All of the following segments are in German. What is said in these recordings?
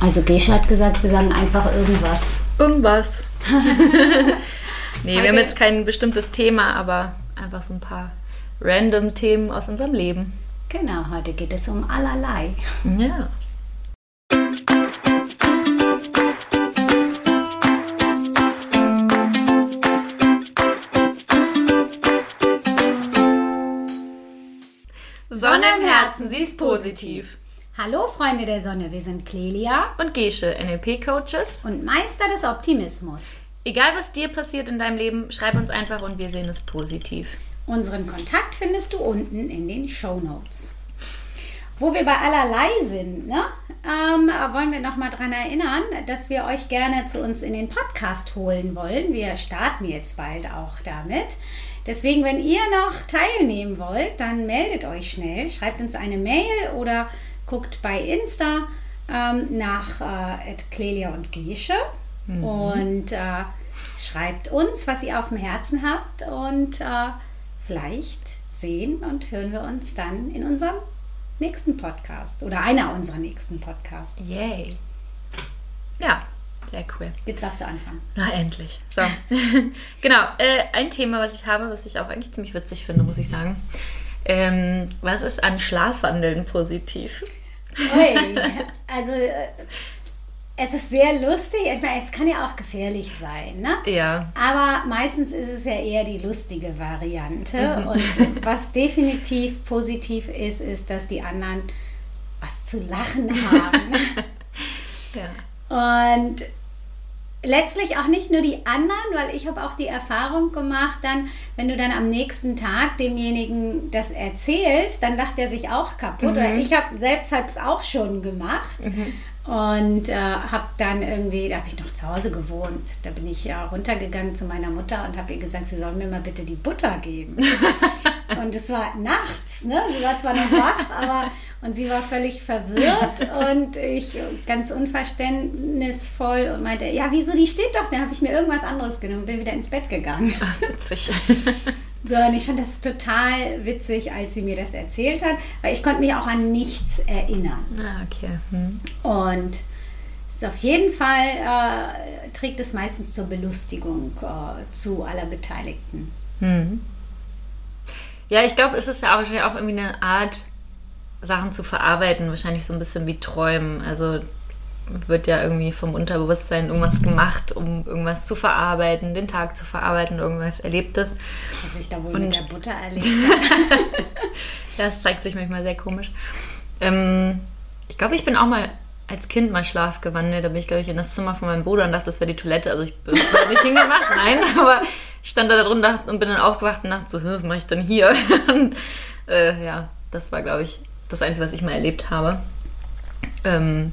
Also Gesche hat gesagt, wir sagen einfach irgendwas. Irgendwas. nee, Heute wir haben jetzt kein bestimmtes Thema, aber einfach so ein paar random Themen aus unserem Leben. Genau, heute geht es um allerlei. Ja. Sonne im Herzen, sie ist positiv. Hallo Freunde der Sonne, wir sind Clelia und Gesche, NLP-Coaches und Meister des Optimismus. Egal was dir passiert in deinem Leben, schreib uns einfach und wir sehen es positiv. Unseren Kontakt findest du unten in den Show Notes. Wo wir bei allerlei sind, ne, ähm, wollen wir nochmal daran erinnern, dass wir euch gerne zu uns in den Podcast holen wollen. Wir starten jetzt bald auch damit. Deswegen, wenn ihr noch teilnehmen wollt, dann meldet euch schnell, schreibt uns eine Mail oder guckt bei Insta ähm, nach äh, Clelia und Gesche mhm. und äh, schreibt uns, was ihr auf dem Herzen habt und äh, vielleicht sehen und hören wir uns dann in unserem nächsten Podcast oder einer unserer nächsten Podcasts. Yay. Ja, sehr cool. Jetzt darfst du anfangen. Na, endlich. So. genau. Äh, ein Thema, was ich habe, was ich auch eigentlich ziemlich witzig finde, muss ich sagen. Ähm, was ist an Schlafwandeln positiv? Ui, also äh, es ist sehr lustig. Es kann ja auch gefährlich sein, ne? Ja. Aber meistens ist es ja eher die lustige Variante. Mhm. Und was definitiv positiv ist, ist, dass die anderen was zu lachen haben. ja. Und letztlich auch nicht nur die anderen, weil ich habe auch die Erfahrung gemacht, dann, wenn du dann am nächsten Tag demjenigen das erzählst, dann lacht er sich auch kaputt. Mhm. Oder ich habe selbst es auch schon gemacht. Mhm. Und äh, habe dann irgendwie, da habe ich noch zu Hause gewohnt, da bin ich ja runtergegangen zu meiner Mutter und habe ihr gesagt, sie soll mir mal bitte die Butter geben. und es war nachts, ne? Sie war zwar noch wach, aber und sie war völlig verwirrt und ich ganz unverständnisvoll und meinte, ja, wieso, die steht doch, dann habe ich mir irgendwas anderes genommen und bin wieder ins Bett gegangen. Ach, witzig. So, und ich fand das total witzig, als sie mir das erzählt hat, weil ich konnte mich auch an nichts erinnern. Ah, okay. Hm. Und ist auf jeden Fall äh, trägt es meistens zur Belustigung äh, zu aller Beteiligten. Hm. Ja, ich glaube, es ist ja auch wahrscheinlich auch irgendwie eine Art, Sachen zu verarbeiten, wahrscheinlich so ein bisschen wie Träumen. Also wird ja irgendwie vom Unterbewusstsein irgendwas gemacht, um irgendwas zu verarbeiten, den Tag zu verarbeiten, irgendwas Erlebtes. Was ich da wohl Und mit der Butter erlebt habe. das zeigt sich manchmal sehr komisch. Ähm, ich glaube, ich bin auch mal als Kind mal schlafgewandelt. Da bin ich, glaube ich, in das Zimmer von meinem Bruder und dachte, das wäre die Toilette. Also ich bin nicht hingemacht, nein, aber ich stand da drin und bin dann aufgewacht und dachte so, was mache ich denn hier? Und, äh, ja, das war, glaube ich, das Einzige, was ich mal erlebt habe. Ähm,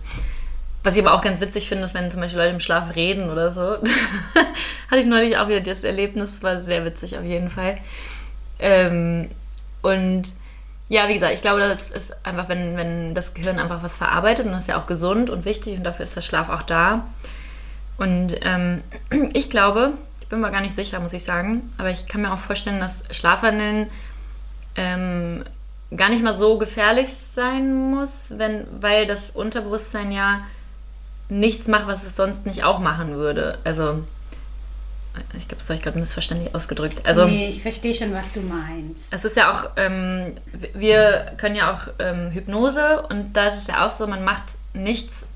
was ich aber auch ganz witzig finde, ist, wenn zum Beispiel Leute im Schlaf reden oder so. Hatte ich neulich auch wieder das Erlebnis, war sehr witzig auf jeden Fall. Ähm, und ja, wie gesagt, ich glaube, das ist einfach, wenn, wenn das Gehirn einfach was verarbeitet und das ist ja auch gesund und wichtig und dafür ist der Schlaf auch da. Und ähm, ich glaube, ich bin mir gar nicht sicher, muss ich sagen, aber ich kann mir auch vorstellen, dass Schlafwandeln ähm, gar nicht mal so gefährlich sein muss, wenn, weil das Unterbewusstsein ja nichts macht, was es sonst nicht auch machen würde. Also, ich glaube, das habe ich gerade missverständlich ausgedrückt. Also, nee, ich verstehe schon, was du meinst. Es ist ja auch, ähm, wir können ja auch ähm, Hypnose und da ist es ja auch so, man macht nichts,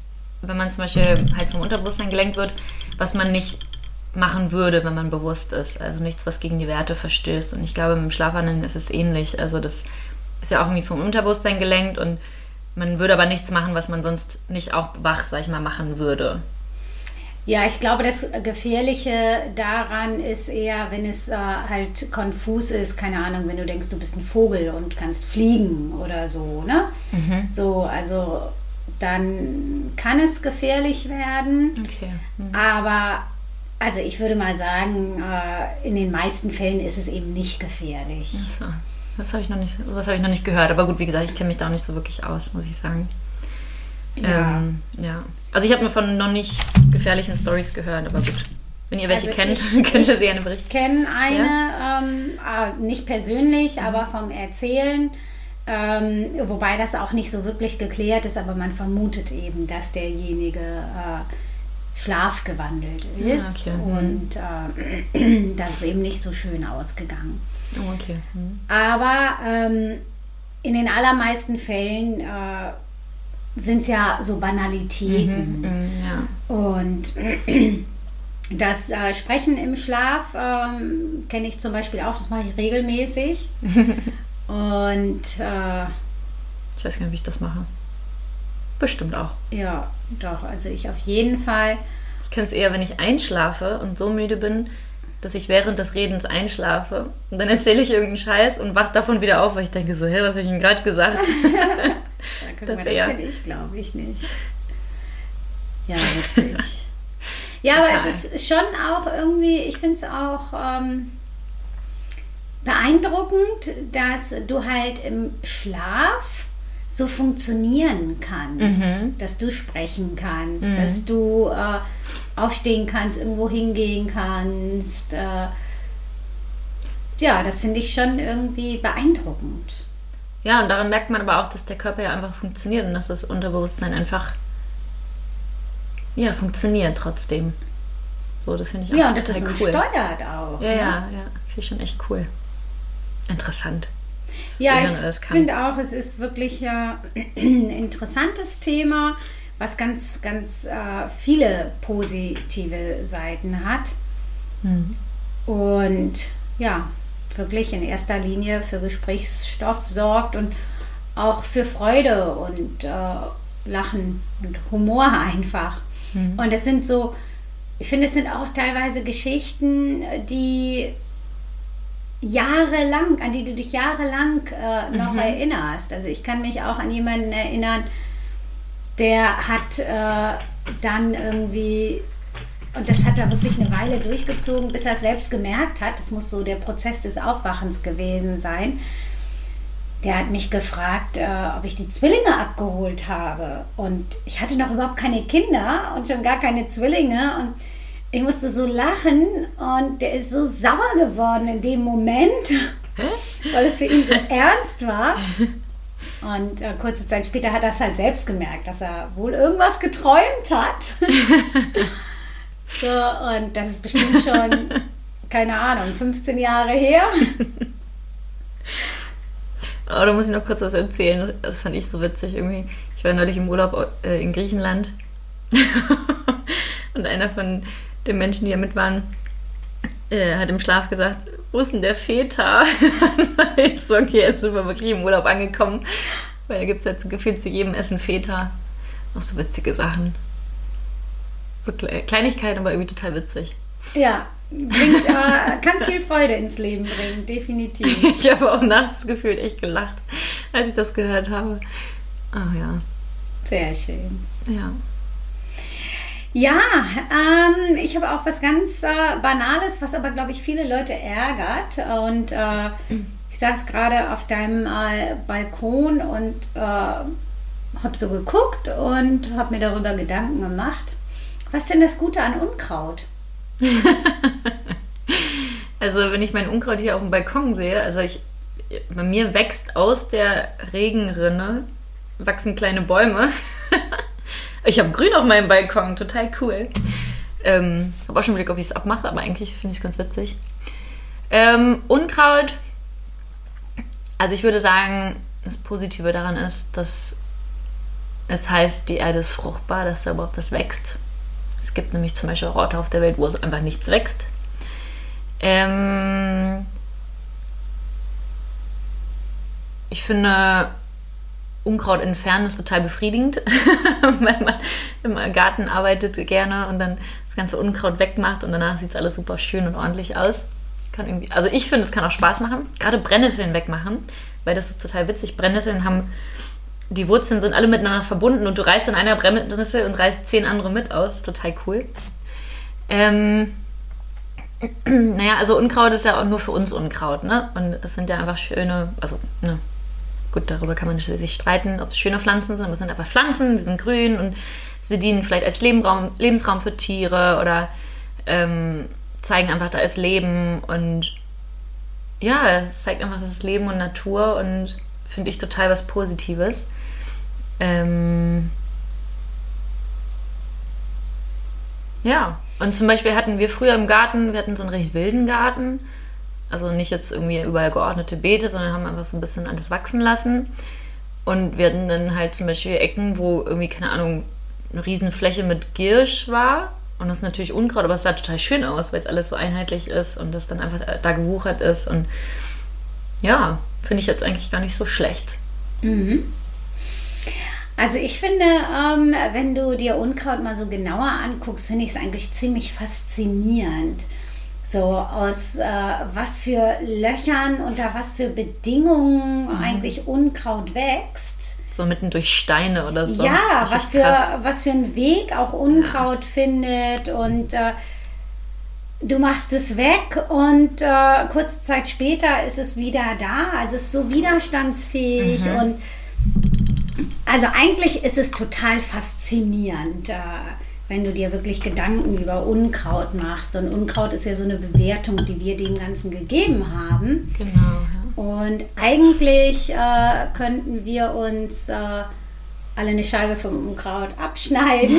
wenn man zum Beispiel halt vom Unterbewusstsein gelenkt wird, was man nicht machen würde, wenn man bewusst ist. Also nichts, was gegen die Werte verstößt. Und ich glaube, mit dem Schlafwandeln ist es ähnlich. Also das ist ja auch irgendwie vom Unterbewusstsein gelenkt und man würde aber nichts machen, was man sonst nicht auch wach, sag ich mal, machen würde. Ja, ich glaube, das Gefährliche daran ist eher, wenn es äh, halt konfus ist, keine Ahnung, wenn du denkst, du bist ein Vogel und kannst fliegen oder so, ne? Mhm. So, also dann kann es gefährlich werden. Okay. Mhm. Aber also ich würde mal sagen, äh, in den meisten Fällen ist es eben nicht gefährlich. Ach so. Das habe ich noch nicht, sowas habe ich noch nicht gehört. Aber gut, wie gesagt, ich kenne mich da auch nicht so wirklich aus, muss ich sagen. Ja. Ähm, ja. Also ich habe nur von noch nicht gefährlichen Stories gehört, aber gut. Wenn ihr welche also kennt, ich, könnt ihr sie gerne berichten. Ich kenne eine, ja? ähm, ah, nicht persönlich, mhm. aber vom Erzählen. Ähm, wobei das auch nicht so wirklich geklärt ist, aber man vermutet eben, dass derjenige äh, schlafgewandelt ist okay. Mhm. und äh, das ist eben nicht so schön ausgegangen. Oh, okay. Hm. Aber ähm, in den allermeisten Fällen äh, sind es ja so Banalitäten. Mhm, ja. Und das äh, Sprechen im Schlaf ähm, kenne ich zum Beispiel auch, das mache ich regelmäßig. Und äh, Ich weiß gar nicht, wie ich das mache. Bestimmt auch. ja, doch, also ich auf jeden Fall. Ich kenne es eher, wenn ich einschlafe und so müde bin, dass ich während des Redens einschlafe. Und dann erzähle ich irgendeinen Scheiß und wach davon wieder auf, weil ich denke so, hä, was habe ich ihm gerade gesagt? Ja, guck Das das kenne ich, glaube ich, nicht. Ja, witzig. ja, aber Total. es ist schon auch irgendwie, ich finde es auch ähm, beeindruckend, dass du halt im Schlaf so funktionieren kannst, Mhm. dass du sprechen kannst, dass du äh, aufstehen kannst, irgendwo hingehen kannst. Äh, ja, das finde ich schon irgendwie beeindruckend. Ja, und daran merkt man aber auch, dass der Körper ja einfach funktioniert und dass das Unterbewusstsein einfach ja, funktioniert trotzdem. So, das finde ich auch Ja, und das ist cool. steuert auch. Ja, ne? ja, ja. Finde ich schon echt cool. Interessant. Ja, ich finde auch, es ist wirklich ja, ein interessantes Thema, was ganz, ganz äh, viele positive Seiten hat. Mhm. Und ja, wirklich in erster Linie für Gesprächsstoff sorgt und auch für Freude und äh, Lachen und Humor einfach. Mhm. Und es sind so, ich finde, es sind auch teilweise Geschichten, die jahrelang, an die du dich jahrelang äh, noch erinnerst. Also ich kann mich auch an jemanden erinnern, der hat äh, dann irgendwie, und das hat er wirklich eine Weile durchgezogen, bis er es selbst gemerkt hat, das muss so der Prozess des Aufwachens gewesen sein. Der hat mich gefragt, äh, ob ich die Zwillinge abgeholt habe. Und ich hatte noch überhaupt keine Kinder und schon gar keine Zwillinge. Und ich musste so lachen und der ist so sauer geworden in dem Moment, weil es für ihn so ernst war. Und äh, kurze Zeit später hat er es halt selbst gemerkt, dass er wohl irgendwas geträumt hat. so, und das ist bestimmt schon, keine Ahnung, 15 Jahre her. Oh, da muss ich noch kurz was erzählen. Das fand ich so witzig irgendwie. Ich war neulich im Urlaub äh, in Griechenland und einer von den Menschen, die da mit waren, äh, hat im Schlaf gesagt, wo ist denn der Feta? ich so, okay, jetzt sind wir wirklich im Urlaub angekommen. Weil da gibt es jetzt gefühlt zu jedem Essen Feta. Auch so witzige Sachen. So Kle Kleinigkeiten, aber irgendwie total witzig. Ja, bringt, äh, kann viel Freude ins Leben bringen, definitiv. Ich habe auch nachts gefühlt echt gelacht, als ich das gehört habe. Ah ja, Sehr schön. ja. Ja, ähm, ich habe auch was ganz äh, Banales, was aber, glaube ich, viele Leute ärgert. Und äh, ich saß gerade auf deinem äh, Balkon und äh, habe so geguckt und habe mir darüber Gedanken gemacht. Was denn das Gute an Unkraut? Also wenn ich mein Unkraut hier auf dem Balkon sehe, also ich, bei mir wächst aus der Regenrinne, wachsen kleine Bäume. ich habe Grün auf meinem Balkon, total cool. Ähm, habe auch schon überlegt, ob ich es abmache, aber eigentlich finde ich es ganz witzig. Ähm, Unkraut, also ich würde sagen, das Positive daran ist, dass es heißt, die Erde ist fruchtbar, dass da überhaupt was wächst. Es gibt nämlich zum Beispiel auch Orte auf der Welt, wo es einfach nichts wächst. Ähm, ich finde, Unkraut entfernen ist total befriedigend, wenn man im Garten arbeitet gerne und dann das ganze Unkraut wegmacht und danach sieht es alles super schön und ordentlich aus. Kann irgendwie, also ich finde, es kann auch Spaß machen. Gerade Brennnesseln wegmachen, weil das ist total witzig. Brennnesseln haben, die Wurzeln sind alle miteinander verbunden und du reißt in einer Brennnessel und reißt zehn andere mit aus. Total cool. Ähm, naja, also Unkraut ist ja auch nur für uns Unkraut, ne? Und es sind ja einfach schöne, also, ne, gut, darüber kann man sich streiten, ob es schöne Pflanzen sind, aber es sind einfach Pflanzen, die sind grün und sie dienen vielleicht als Lebenraum, Lebensraum für Tiere oder ähm, zeigen einfach, da ist Leben und ja, es zeigt einfach, das ist Leben und Natur und finde ich total was Positives. Ähm ja, und zum Beispiel hatten wir früher im Garten, wir hatten so einen recht wilden Garten. Also nicht jetzt irgendwie überall geordnete Beete, sondern haben einfach so ein bisschen alles wachsen lassen. Und wir hatten dann halt zum Beispiel Ecken, wo irgendwie, keine Ahnung, eine Riesenfläche mit Giersch war. Und das ist natürlich Unkraut, aber es sah total schön aus, weil es alles so einheitlich ist und das dann einfach da gewuchert ist. Und ja, finde ich jetzt eigentlich gar nicht so schlecht. Mhm. Also ich finde, ähm, wenn du dir Unkraut mal so genauer anguckst, finde ich es eigentlich ziemlich faszinierend. So aus äh, was für Löchern, unter was für Bedingungen mhm. eigentlich Unkraut wächst. So mitten durch Steine oder so. Ja, was für, was für einen Weg auch Unkraut ja. findet und äh, du machst es weg und äh, kurze Zeit später ist es wieder da. Also es ist so widerstandsfähig mhm. und also eigentlich ist es total faszinierend, äh, wenn du dir wirklich Gedanken über Unkraut machst. Und Unkraut ist ja so eine Bewertung, die wir dem Ganzen gegeben haben. Genau. Ja. Und eigentlich äh, könnten wir uns äh, alle eine Scheibe vom Unkraut abschneiden.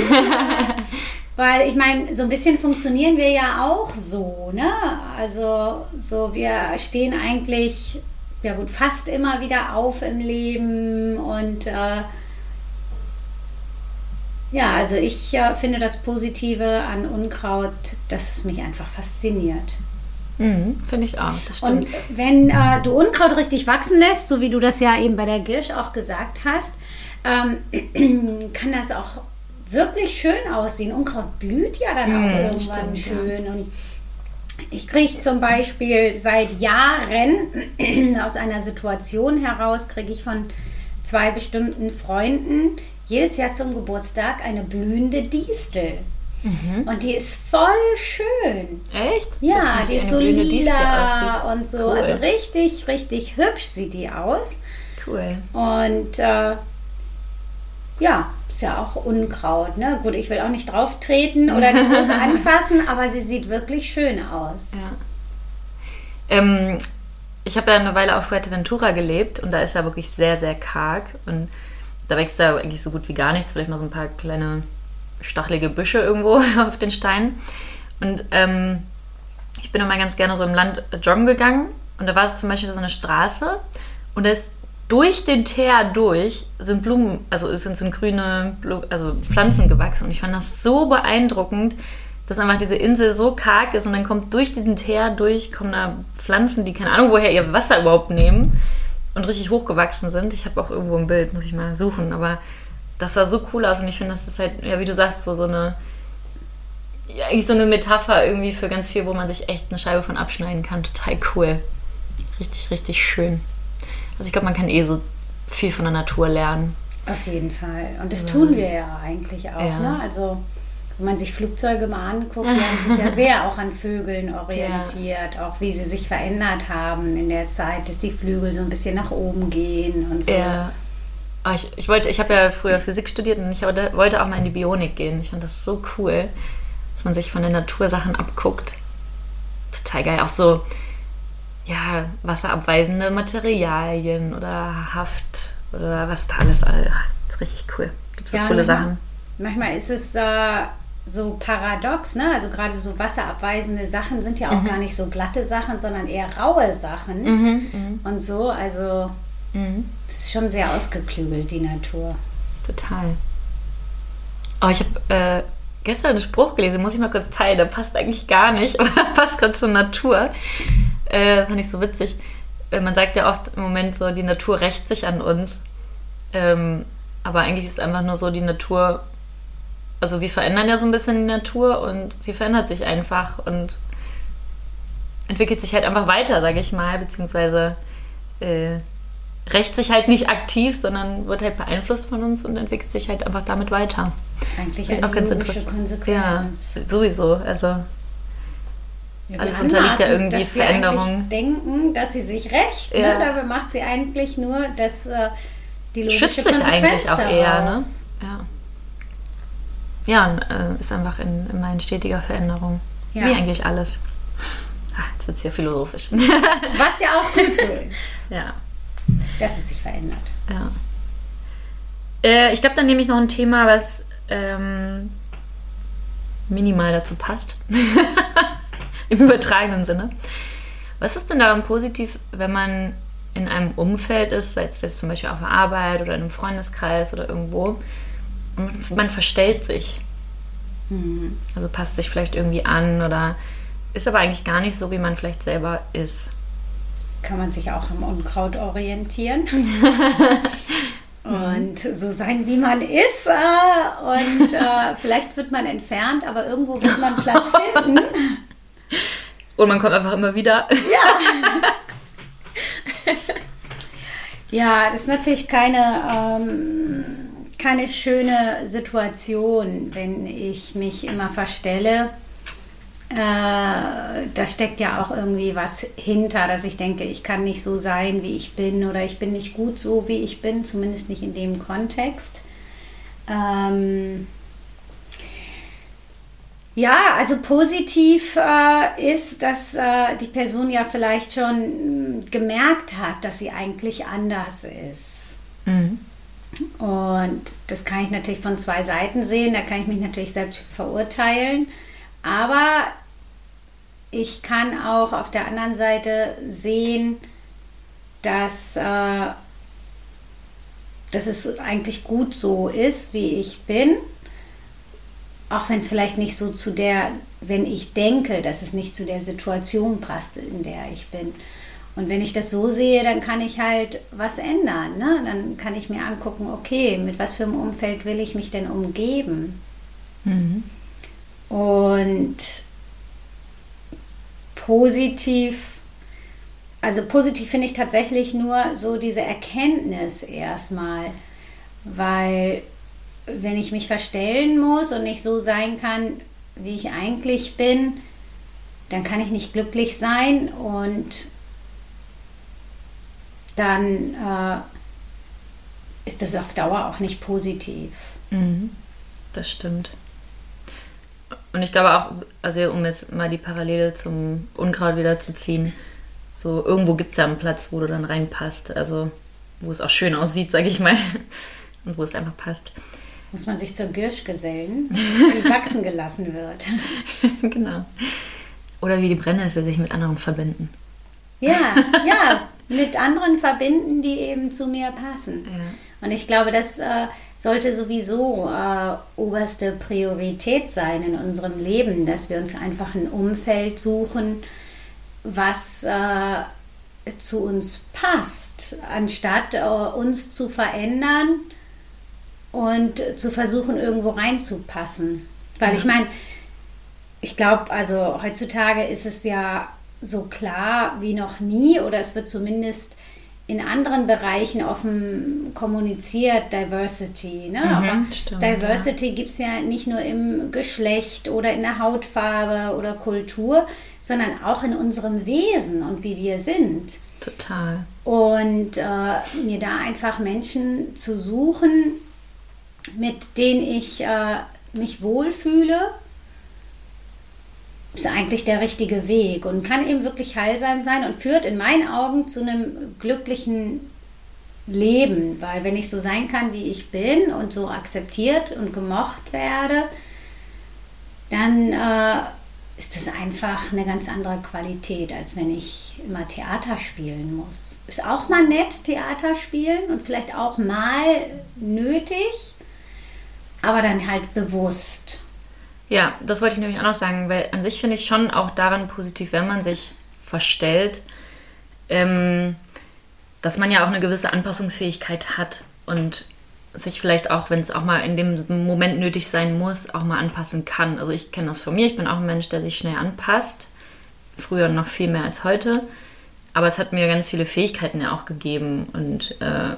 Weil ich meine, so ein bisschen funktionieren wir ja auch so, ne? Also so wir stehen eigentlich ja gut fast immer wieder auf im Leben und äh, ja, also ich äh, finde das Positive an Unkraut, dass es mich einfach fasziniert. Mhm, finde ich auch, das stimmt. Und wenn äh, du Unkraut richtig wachsen lässt, so wie du das ja eben bei der Girsch auch gesagt hast, ähm, kann das auch wirklich schön aussehen. Unkraut blüht ja dann auch mhm, irgendwann stimmt, schön. Ja. Und ich kriege zum Beispiel seit Jahren aus einer Situation heraus, kriege ich von zwei bestimmten Freunden jedes Jahr zum Geburtstag eine blühende Distel. Mhm. Und die ist voll schön. Echt? Ja, die ist so lila und so. Cool. Also richtig, richtig hübsch sieht die aus. Cool. Und äh, ja, ist ja auch Unkraut. Ne? Gut, ich will auch nicht drauf treten oder die Hose anfassen, aber sie sieht wirklich schön aus. Ja. Ähm, ich habe ja eine Weile auf Fuerteventura gelebt und da ist ja wirklich sehr, sehr karg. Und da wächst ja eigentlich so gut wie gar nichts, vielleicht mal so ein paar kleine stachelige Büsche irgendwo auf den Steinen. Und ähm, ich bin immer ganz gerne so im Land joggen gegangen. Und da war so zum Beispiel so eine Straße. Und da ist durch den Teer durch sind Blumen, also sind, sind grüne Blu also Pflanzen gewachsen. Und ich fand das so beeindruckend, dass einfach diese Insel so karg ist. Und dann kommt durch diesen Teer durch, kommen da Pflanzen, die keine Ahnung woher ihr Wasser überhaupt nehmen und richtig hochgewachsen sind. Ich habe auch irgendwo ein Bild, muss ich mal suchen, aber das sah so cool aus und ich finde, das ist halt, ja, wie du sagst, so, so eine, ja, eigentlich so eine Metapher irgendwie für ganz viel, wo man sich echt eine Scheibe von abschneiden kann. Total cool. Richtig, richtig schön. Also ich glaube, man kann eh so viel von der Natur lernen. Auf jeden Fall. Und das ja. tun wir ja eigentlich auch. Ja. Ne? Also wenn man sich Flugzeuge mal anguckt, die haben sich ja sehr auch an Vögeln orientiert, ja. auch wie sie sich verändert haben in der Zeit, dass die Flügel so ein bisschen nach oben gehen und so. Ja. Oh, ich, ich, wollte, ich habe ja früher Physik studiert und ich wollte auch mal in die Bionik gehen. Ich fand das so cool, dass man sich von der Natur Sachen abguckt. Total geil. Auch so, ja, wasserabweisende Materialien oder Haft oder was da alles. alles. Richtig cool. Gibt so ja, coole Sachen. Manchmal ist es äh, so paradox, ne? Also gerade so wasserabweisende Sachen sind ja auch mhm. gar nicht so glatte Sachen, sondern eher raue Sachen mhm, mhm. und so. Also mhm. das ist schon sehr ausgeklügelt, die Natur. Total. Oh, ich habe äh, gestern einen Spruch gelesen, muss ich mal kurz teilen. Der passt eigentlich gar nicht, aber passt gerade zur Natur. Äh, fand ich so witzig. Äh, man sagt ja oft im Moment so, die Natur rächt sich an uns. Ähm, aber eigentlich ist es einfach nur so, die Natur also wir verändern ja so ein bisschen die Natur und sie verändert sich einfach und entwickelt sich halt einfach weiter, sage ich mal, beziehungsweise äh, rächt sich halt nicht aktiv, sondern wird halt beeinflusst von uns und entwickelt sich halt einfach damit weiter. Eigentlich eine auch ganz logische Konsequenz. Ja, sowieso. Also ja, alles unterliegt ja irgendwie dass Veränderung. Wir denken, dass sie sich rächt. Ne? Ja. Ne? Dabei macht sie eigentlich nur dass äh, die logische Schützt sich eigentlich auch daraus. eher. Ne? Ja ja, äh, ist einfach in, immer in stetiger Veränderung. Ja. Wie eigentlich alles. Ach, jetzt wird es ja philosophisch. Was ja auch gut so ist. ja. dass es sich verändert. Ja. Äh, ich glaube, dann nehme ich noch ein Thema, was ähm, minimal dazu passt. Im übertragenen Sinne. Was ist denn daran positiv, wenn man in einem Umfeld ist, sei es jetzt zum Beispiel auf der Arbeit oder in einem Freundeskreis oder irgendwo, und man verstellt sich? Mhm. Also passt sich vielleicht irgendwie an oder ist aber eigentlich gar nicht so, wie man vielleicht selber ist. Kann man sich auch am Unkraut orientieren. und so sein, wie man ist. Äh, und äh, vielleicht wird man entfernt, aber irgendwo wird man Platz finden. Und man kommt einfach immer wieder. Ja. ja, das ist natürlich keine, ähm, keine schöne Situation, wenn ich mich immer verstelle. Äh, da steckt ja auch irgendwie was hinter, dass ich denke, ich kann nicht so sein, wie ich bin oder ich bin nicht gut so, wie ich bin, zumindest nicht in dem Kontext. Ähm, ja, also positiv äh, ist, dass äh, die Person ja vielleicht schon gemerkt hat, dass sie eigentlich anders ist. Mhm. Und das kann ich natürlich von zwei Seiten sehen. Da kann ich mich natürlich selbst verurteilen. Aber ich kann auch auf der anderen Seite sehen, dass, äh, dass es eigentlich gut so ist, wie ich bin auch wenn es vielleicht nicht so zu der, wenn ich denke, dass es nicht zu der Situation passt, in der ich bin. Und wenn ich das so sehe, dann kann ich halt was ändern. Ne? Dann kann ich mir angucken, okay, mit was für einem Umfeld will ich mich denn umgeben? Mhm. Und positiv, also positiv finde ich tatsächlich nur so diese Erkenntnis erstmal, weil wenn ich mich verstellen muss und nicht so sein kann, wie ich eigentlich bin, dann kann ich nicht glücklich sein und dann äh, ist das auf Dauer auch nicht positiv. Mhm. Das stimmt. Und ich glaube auch, also um jetzt mal die Parallele zum Unkraut wieder zu ziehen, so irgendwo gibt es ja einen Platz, wo du dann reinpasst. Also wo es auch schön aussieht, sage ich mal. Und wo es einfach passt muss man sich zur Girsch gesellen, die wachsen gelassen wird. genau. Oder wie die Brennnessel sich mit anderen verbinden. Ja, ja, mit anderen verbinden, die eben zu mir passen. Ja. Und ich glaube, das äh, sollte sowieso äh, oberste Priorität sein in unserem Leben, dass wir uns einfach ein Umfeld suchen, was äh, zu uns passt, anstatt äh, uns zu verändern und zu versuchen, irgendwo reinzupassen. Weil ich meine, ich glaube, also heutzutage ist es ja so klar wie noch nie oder es wird zumindest in anderen Bereichen offen kommuniziert, Diversity. Ne? Mhm, stimmt, Diversity ja. gibt es ja nicht nur im Geschlecht oder in der Hautfarbe oder Kultur, sondern auch in unserem Wesen und wie wir sind. Total. Und äh, mir da einfach Menschen zu suchen, mit denen ich äh, mich wohlfühle, ist eigentlich der richtige Weg und kann eben wirklich heilsam sein und führt in meinen Augen zu einem glücklichen Leben, weil wenn ich so sein kann, wie ich bin und so akzeptiert und gemocht werde, dann äh, ist das einfach eine ganz andere Qualität, als wenn ich immer Theater spielen muss. Ist auch mal nett, Theater spielen und vielleicht auch mal nötig, aber dann halt bewusst. Ja, das wollte ich nämlich auch noch sagen, weil an sich finde ich schon auch daran positiv, wenn man sich verstellt, ähm, dass man ja auch eine gewisse Anpassungsfähigkeit hat und sich vielleicht auch, wenn es auch mal in dem Moment nötig sein muss, auch mal anpassen kann. Also ich kenne das von mir, ich bin auch ein Mensch, der sich schnell anpasst. Früher noch viel mehr als heute. Aber es hat mir ganz viele Fähigkeiten ja auch gegeben und äh,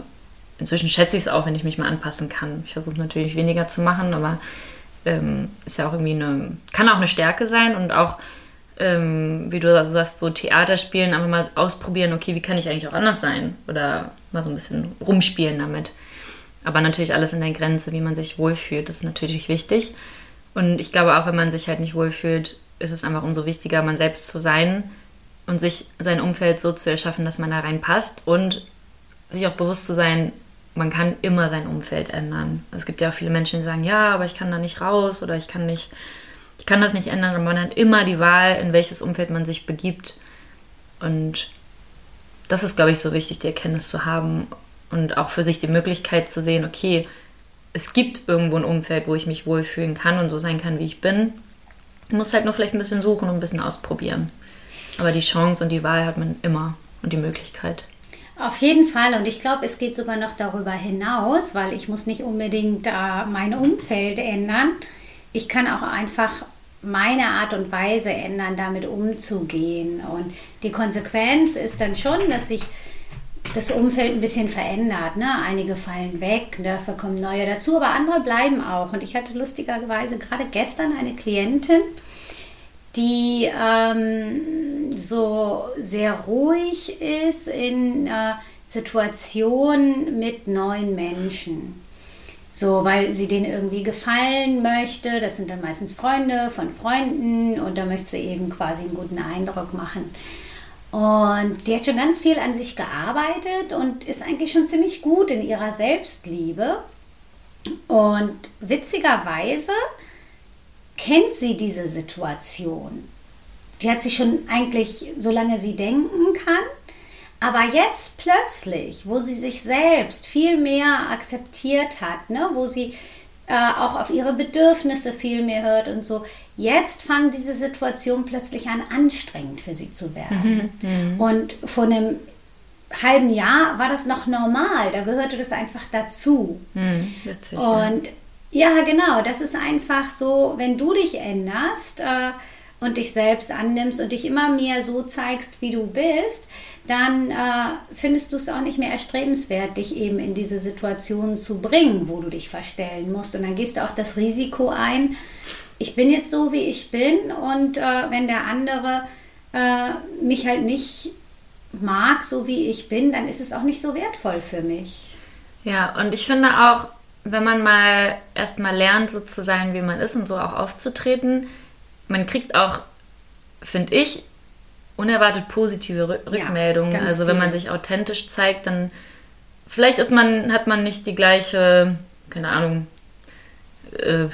inzwischen schätze ich es auch, wenn ich mich mal anpassen kann. Ich versuche natürlich weniger zu machen, aber ähm, ist ja auch irgendwie eine, kann auch eine Stärke sein und auch, ähm, wie du sagst, so Theater spielen, einfach mal ausprobieren, okay, wie kann ich eigentlich auch anders sein? Oder mal so ein bisschen rumspielen damit. Aber natürlich alles in der Grenze, wie man sich wohlfühlt, ist natürlich wichtig. Und ich glaube auch, wenn man sich halt nicht wohlfühlt, ist es einfach umso wichtiger, man selbst zu sein und sich sein Umfeld so zu erschaffen, dass man da reinpasst und sich auch bewusst zu sein, man kann immer sein Umfeld ändern. Es gibt ja auch viele Menschen, die sagen, ja, aber ich kann da nicht raus oder ich kann nicht, ich kann das nicht ändern. Und man hat immer die Wahl, in welches Umfeld man sich begibt. Und das ist, glaube ich, so wichtig, die Erkenntnis zu haben und auch für sich die Möglichkeit zu sehen, okay, es gibt irgendwo ein Umfeld, wo ich mich wohlfühlen kann und so sein kann, wie ich bin. Ich muss halt nur vielleicht ein bisschen suchen und ein bisschen ausprobieren. Aber die Chance und die Wahl hat man immer und die Möglichkeit. Auf jeden Fall und ich glaube, es geht sogar noch darüber hinaus, weil ich muss nicht unbedingt äh, mein Umfeld ändern. Ich kann auch einfach meine Art und Weise ändern, damit umzugehen. Und die Konsequenz ist dann schon, dass sich das Umfeld ein bisschen verändert. Ne? Einige fallen weg, dafür kommen neue dazu, aber andere bleiben auch. Und ich hatte lustigerweise gerade gestern eine Klientin, die ähm, so sehr ruhig ist in äh, Situationen mit neuen Menschen. So, weil sie denen irgendwie gefallen möchte. Das sind dann meistens Freunde von Freunden und da möchte sie eben quasi einen guten Eindruck machen. Und die hat schon ganz viel an sich gearbeitet und ist eigentlich schon ziemlich gut in ihrer Selbstliebe. Und witzigerweise kennt sie diese Situation. Die hat sie schon eigentlich, solange sie denken kann. Aber jetzt plötzlich, wo sie sich selbst viel mehr akzeptiert hat, ne, wo sie äh, auch auf ihre Bedürfnisse viel mehr hört und so, jetzt fangen diese Situationen plötzlich an, anstrengend für sie zu werden. Mhm, mhm. und vor einem halben Jahr war das noch normal, da gehörte das einfach dazu. Mhm, und ja, genau. Das ist einfach so, wenn du dich änderst äh, und dich selbst annimmst und dich immer mehr so zeigst, wie du bist, dann äh, findest du es auch nicht mehr erstrebenswert, dich eben in diese Situation zu bringen, wo du dich verstellen musst. Und dann gehst du auch das Risiko ein, ich bin jetzt so, wie ich bin und äh, wenn der andere äh, mich halt nicht mag, so wie ich bin, dann ist es auch nicht so wertvoll für mich. Ja, und ich finde auch, wenn man mal erstmal lernt, so zu sein, wie man ist und so auch aufzutreten, man kriegt auch, finde ich, unerwartet positive Rückmeldungen. Ja, also wenn man sich authentisch zeigt, dann vielleicht ist man, hat man nicht die gleiche, keine Ahnung, äh,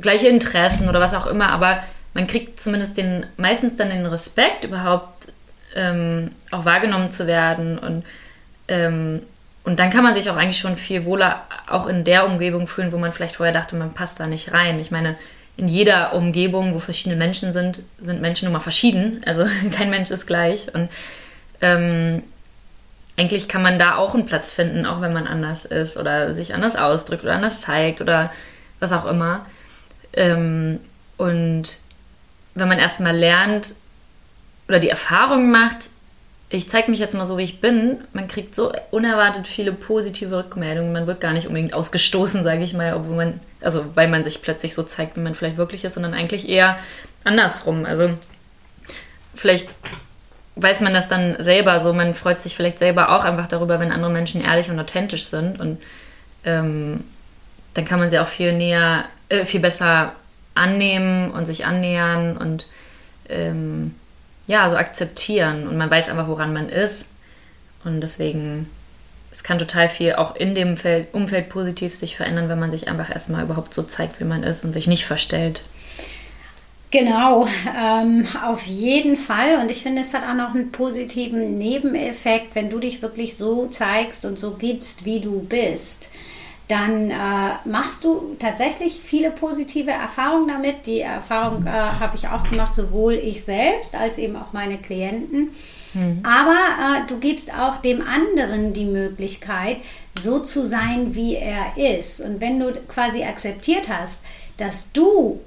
gleiche Interessen oder was auch immer, aber man kriegt zumindest den, meistens dann den Respekt, überhaupt ähm, auch wahrgenommen zu werden und ähm, und dann kann man sich auch eigentlich schon viel wohler auch in der Umgebung fühlen, wo man vielleicht vorher dachte, man passt da nicht rein. Ich meine, in jeder Umgebung, wo verschiedene Menschen sind, sind Menschen nun mal verschieden. Also kein Mensch ist gleich. Und ähm, eigentlich kann man da auch einen Platz finden, auch wenn man anders ist oder sich anders ausdrückt oder anders zeigt oder was auch immer. Ähm, und wenn man erstmal lernt oder die Erfahrung macht, ich zeige mich jetzt mal so, wie ich bin, man kriegt so unerwartet viele positive Rückmeldungen. Man wird gar nicht unbedingt ausgestoßen, sage ich mal, obwohl man, also weil man sich plötzlich so zeigt, wie man vielleicht wirklich ist, sondern eigentlich eher andersrum. Also vielleicht weiß man das dann selber so, man freut sich vielleicht selber auch einfach darüber, wenn andere Menschen ehrlich und authentisch sind und ähm, dann kann man sie auch viel näher, äh, viel besser annehmen und sich annähern und ähm, ja, so akzeptieren und man weiß einfach, woran man ist. Und deswegen, es kann total viel auch in dem Feld, Umfeld positiv sich verändern, wenn man sich einfach erstmal überhaupt so zeigt, wie man ist und sich nicht verstellt. Genau, ähm, auf jeden Fall. Und ich finde, es hat auch noch einen positiven Nebeneffekt, wenn du dich wirklich so zeigst und so gibst, wie du bist dann äh, machst du tatsächlich viele positive Erfahrungen damit. Die Erfahrung äh, habe ich auch gemacht, sowohl ich selbst als eben auch meine Klienten. Mhm. Aber äh, du gibst auch dem anderen die Möglichkeit, so zu sein, wie er ist. Und wenn du quasi akzeptiert hast, dass du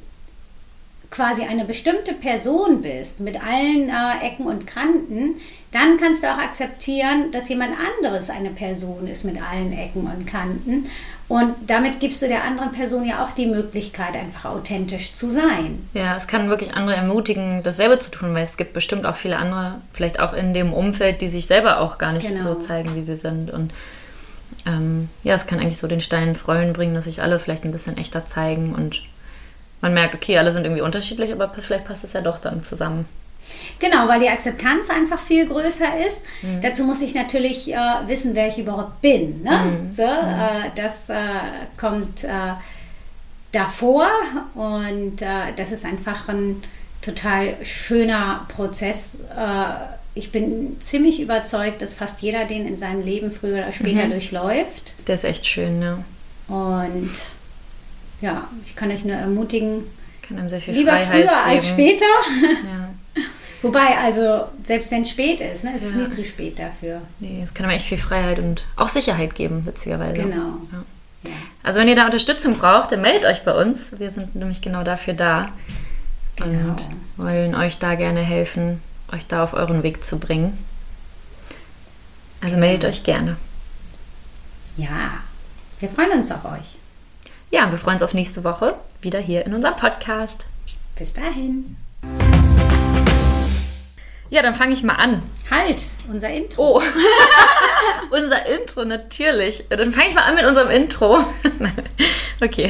quasi eine bestimmte Person bist mit allen äh, Ecken und Kanten, dann kannst du auch akzeptieren, dass jemand anderes eine Person ist mit allen Ecken und Kanten. Und damit gibst du der anderen Person ja auch die Möglichkeit, einfach authentisch zu sein. Ja, es kann wirklich andere ermutigen, dasselbe zu tun, weil es gibt bestimmt auch viele andere, vielleicht auch in dem Umfeld, die sich selber auch gar nicht genau. so zeigen, wie sie sind. Und ähm, ja, es kann eigentlich so den Stein ins Rollen bringen, dass sich alle vielleicht ein bisschen echter zeigen und man merkt, okay, alle sind irgendwie unterschiedlich, aber vielleicht passt es ja doch dann zusammen. Genau, weil die Akzeptanz einfach viel größer ist. Mhm. Dazu muss ich natürlich äh, wissen, wer ich überhaupt bin. Ne? Mhm. So, äh, das äh, kommt äh, davor und äh, das ist einfach ein total schöner Prozess. Äh, ich bin ziemlich überzeugt, dass fast jeder den in seinem Leben früher oder später mhm. durchläuft. Der ist echt schön, ne? Und ja, ich kann euch nur ermutigen, kann einem sehr viel lieber Freiheit früher geben. als später. Ja. Wobei, also, selbst wenn es spät ist, ne, ist ja. es nie zu spät dafür. Nee, es kann einem echt viel Freiheit und auch Sicherheit geben, witzigerweise. Genau. Ja. Also, wenn ihr da Unterstützung braucht, dann meldet euch bei uns. Wir sind nämlich genau dafür da. Genau. Und wollen euch da gerne helfen, euch da auf euren Weg zu bringen. Also meldet euch gerne. Ja, wir freuen uns auf euch. Ja, wir freuen uns auf nächste Woche wieder hier in unserem Podcast. Bis dahin. Ja, dann fange ich mal an. Halt, unser Intro. Oh, unser Intro, natürlich. Dann fange ich mal an mit unserem Intro. okay.